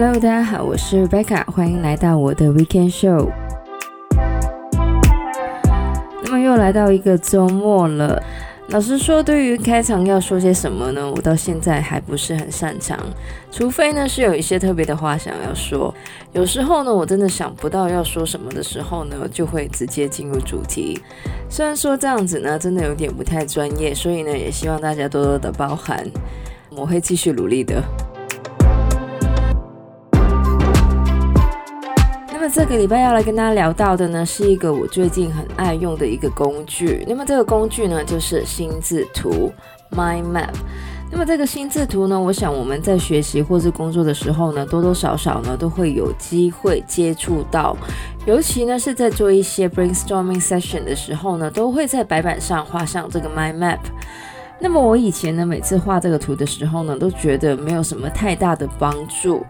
Hello，大家好，我是 Becca，欢迎来到我的 Weekend Show。那么又来到一个周末了。老实说，对于开场要说些什么呢？我到现在还不是很擅长，除非呢是有一些特别的话想要说。有时候呢，我真的想不到要说什么的时候呢，就会直接进入主题。虽然说这样子呢，真的有点不太专业，所以呢，也希望大家多多的包涵。我会继续努力的。这个礼拜要来跟大家聊到的呢，是一个我最近很爱用的一个工具。那么这个工具呢，就是心智图 Mind Map。那么这个心智图呢，我想我们在学习或是工作的时候呢，多多少少呢都会有机会接触到。尤其呢是在做一些 brainstorming session 的时候呢，都会在白板上画上这个 Mind Map。那么我以前呢，每次画这个图的时候呢，都觉得没有什么太大的帮助。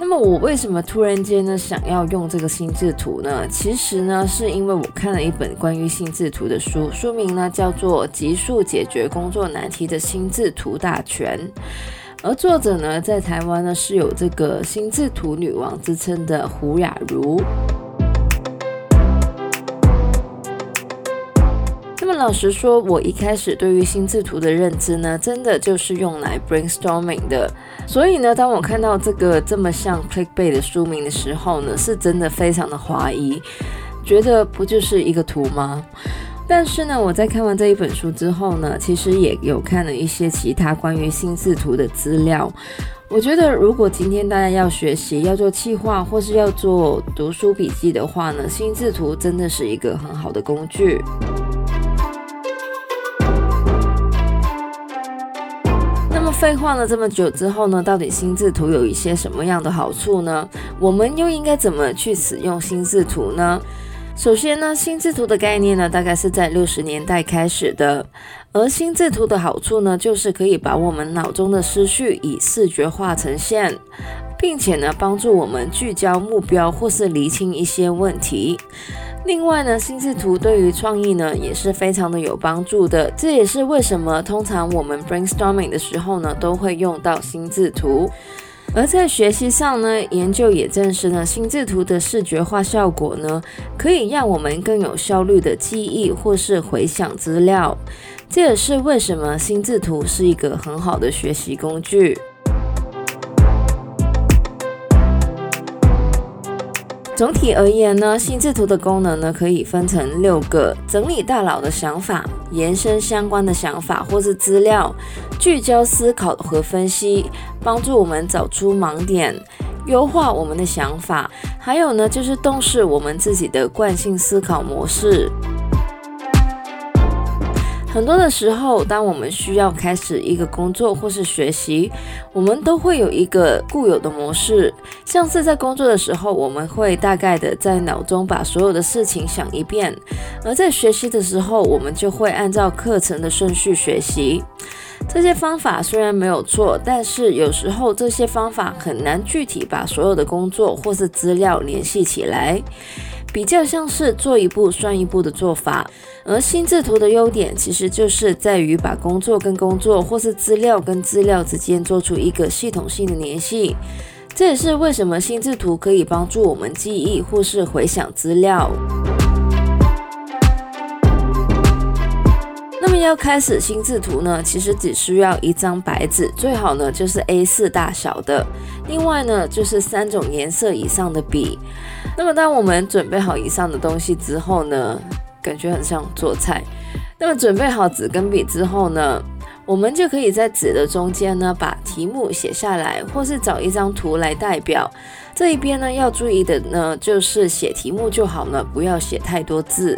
那么我为什么突然间呢想要用这个心智图呢？其实呢是因为我看了一本关于心智图的书，书名呢叫做《极速解决工作难题的心智图大全》，而作者呢在台湾呢是有这个心智图女王之称的胡雅茹。老实说，我一开始对于心智图的认知呢，真的就是用来 brainstorming 的。所以呢，当我看到这个这么像 clickbait 的书名的时候呢，是真的非常的怀疑，觉得不就是一个图吗？但是呢，我在看完这一本书之后呢，其实也有看了一些其他关于心智图的资料。我觉得，如果今天大家要学习、要做企划或是要做读书笔记的话呢，心智图真的是一个很好的工具。废话了这么久之后呢，到底心智图有一些什么样的好处呢？我们又应该怎么去使用心智图呢？首先呢，心智图的概念呢，大概是在六十年代开始的。而心智图的好处呢，就是可以把我们脑中的思绪以视觉化呈现，并且呢，帮助我们聚焦目标或是厘清一些问题。另外呢，心智图对于创意呢也是非常的有帮助的。这也是为什么通常我们 brainstorming 的时候呢，都会用到心智图。而在学习上呢，研究也证实呢，心智图的视觉化效果呢，可以让我们更有效率的记忆或是回想资料。这也是为什么心智图是一个很好的学习工具。总体而言呢，心智图的功能呢，可以分成六个：整理大脑的想法，延伸相关的想法或是资料，聚焦思考和分析，帮助我们找出盲点，优化我们的想法，还有呢，就是洞视我们自己的惯性思考模式。很多的时候，当我们需要开始一个工作或是学习，我们都会有一个固有的模式。像是在工作的时候，我们会大概的在脑中把所有的事情想一遍；而在学习的时候，我们就会按照课程的顺序学习。这些方法虽然没有错，但是有时候这些方法很难具体把所有的工作或是资料联系起来。比较像是做一步算一步的做法，而心智图的优点其实就是在于把工作跟工作，或是资料跟资料之间做出一个系统性的联系。这也是为什么心智图可以帮助我们记忆或是回想资料。那么要开始心智图呢，其实只需要一张白纸，最好呢就是 A4 大小的，另外呢就是三种颜色以上的笔。那么，当我们准备好以上的东西之后呢，感觉很像做菜。那么，准备好纸跟笔之后呢，我们就可以在纸的中间呢，把题目写下来，或是找一张图来代表。这一边呢，要注意的呢，就是写题目就好了，不要写太多字。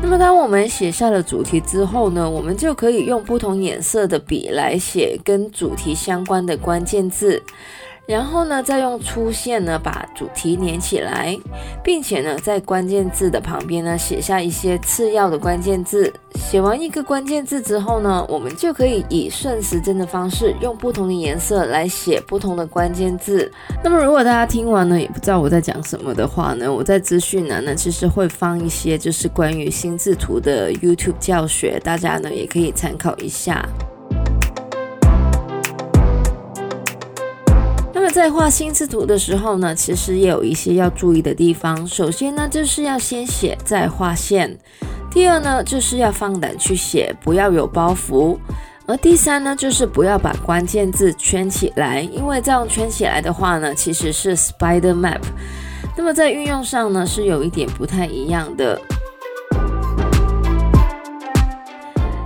那么，当我们写下了主题之后呢，我们就可以用不同颜色的笔来写跟主题相关的关键字。然后呢，再用粗线呢把主题连起来，并且呢，在关键字的旁边呢写下一些次要的关键字。写完一个关键字之后呢，我们就可以以顺时针的方式，用不同的颜色来写不同的关键字。那么，如果大家听完呢也不知道我在讲什么的话呢，我在资讯栏呢其实会放一些就是关于心智图的 YouTube 教学，大家呢也可以参考一下。在画心智图的时候呢，其实也有一些要注意的地方。首先呢，就是要先写再画线；第二呢，就是要放胆去写，不要有包袱；而第三呢，就是不要把关键字圈起来，因为这样圈起来的话呢，其实是 spider map。那么在运用上呢，是有一点不太一样的。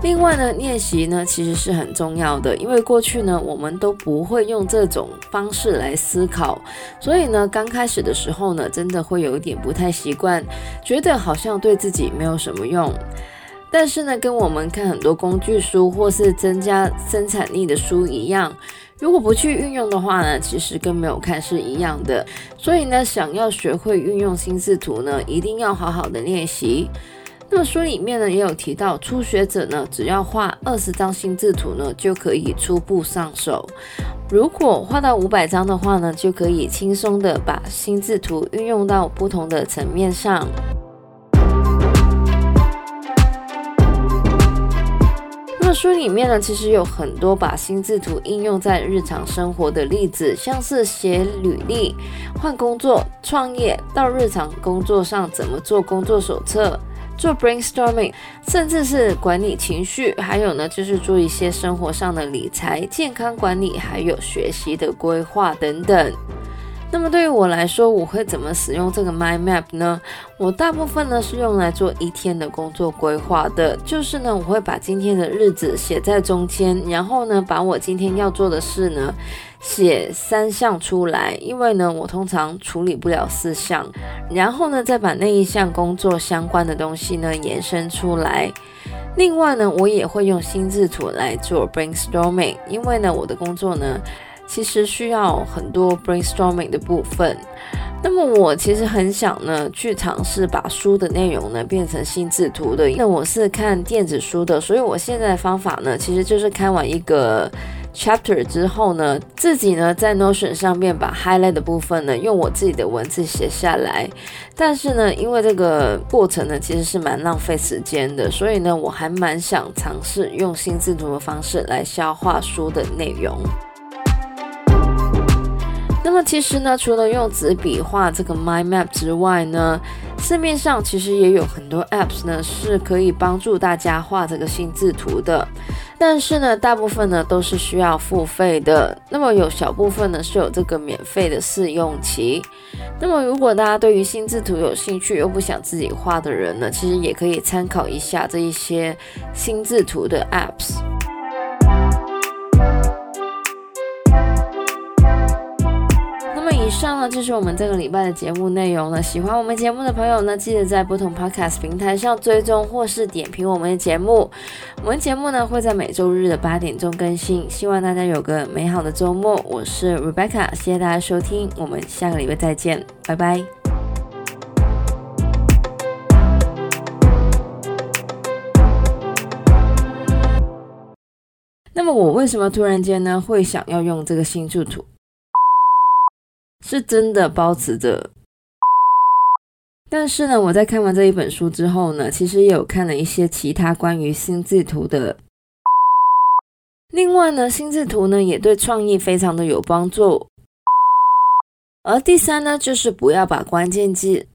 另外呢，练习呢其实是很重要的，因为过去呢我们都不会用这种方式来思考，所以呢刚开始的时候呢，真的会有一点不太习惯，觉得好像对自己没有什么用。但是呢，跟我们看很多工具书或是增加生产力的书一样，如果不去运用的话呢，其实跟没有看是一样的。所以呢，想要学会运用心智图呢，一定要好好的练习。那么书里面呢也有提到，初学者呢只要画二十张心智图呢就可以初步上手。如果画到五百张的话呢，就可以轻松的把心智图运用到不同的层面上。那么书里面呢其实有很多把心智图应用在日常生活的例子，像是写履历、换工作、创业，到日常工作上怎么做工作手册。做 brainstorming，甚至是管理情绪，还有呢，就是做一些生活上的理财、健康管理，还有学习的规划等等。那么对于我来说，我会怎么使用这个 mind map 呢？我大部分呢是用来做一天的工作规划的，就是呢，我会把今天的日子写在中间，然后呢，把我今天要做的事呢写三项出来，因为呢，我通常处理不了四项，然后呢，再把那一项工作相关的东西呢延伸出来。另外呢，我也会用心智图来做 brainstorming，因为呢，我的工作呢。其实需要很多 brainstorming 的部分，那么我其实很想呢去尝试把书的内容呢变成心智图的。那我是看电子书的，所以我现在的方法呢其实就是看完一个 chapter 之后呢，自己呢在 Notion 上面把 highlight 的部分呢用我自己的文字写下来。但是呢，因为这个过程呢其实是蛮浪费时间的，所以呢我还蛮想尝试用心智图的方式来消化书的内容。那么其实呢，除了用纸笔画这个 mind map 之外呢，市面上其实也有很多 apps 呢，是可以帮助大家画这个心智图的。但是呢，大部分呢都是需要付费的。那么有小部分呢是有这个免费的试用期。那么如果大家对于心智图有兴趣又不想自己画的人呢，其实也可以参考一下这一些心智图的 apps。以上呢就是我们这个礼拜的节目内容了。喜欢我们节目的朋友呢，记得在不同 podcast 平台上追踪或是点评我们的节目。我们节目呢会在每周日的八点钟更新。希望大家有个美好的周末。我是 Rebecca，谢谢大家收听，我们下个礼拜再见，拜拜。那么我为什么突然间呢会想要用这个心智图？是真的包持着，但是呢，我在看完这一本书之后呢，其实也有看了一些其他关于心智图的。另外呢，心智图呢也对创意非常的有帮助。而第三呢，就是不要把关键字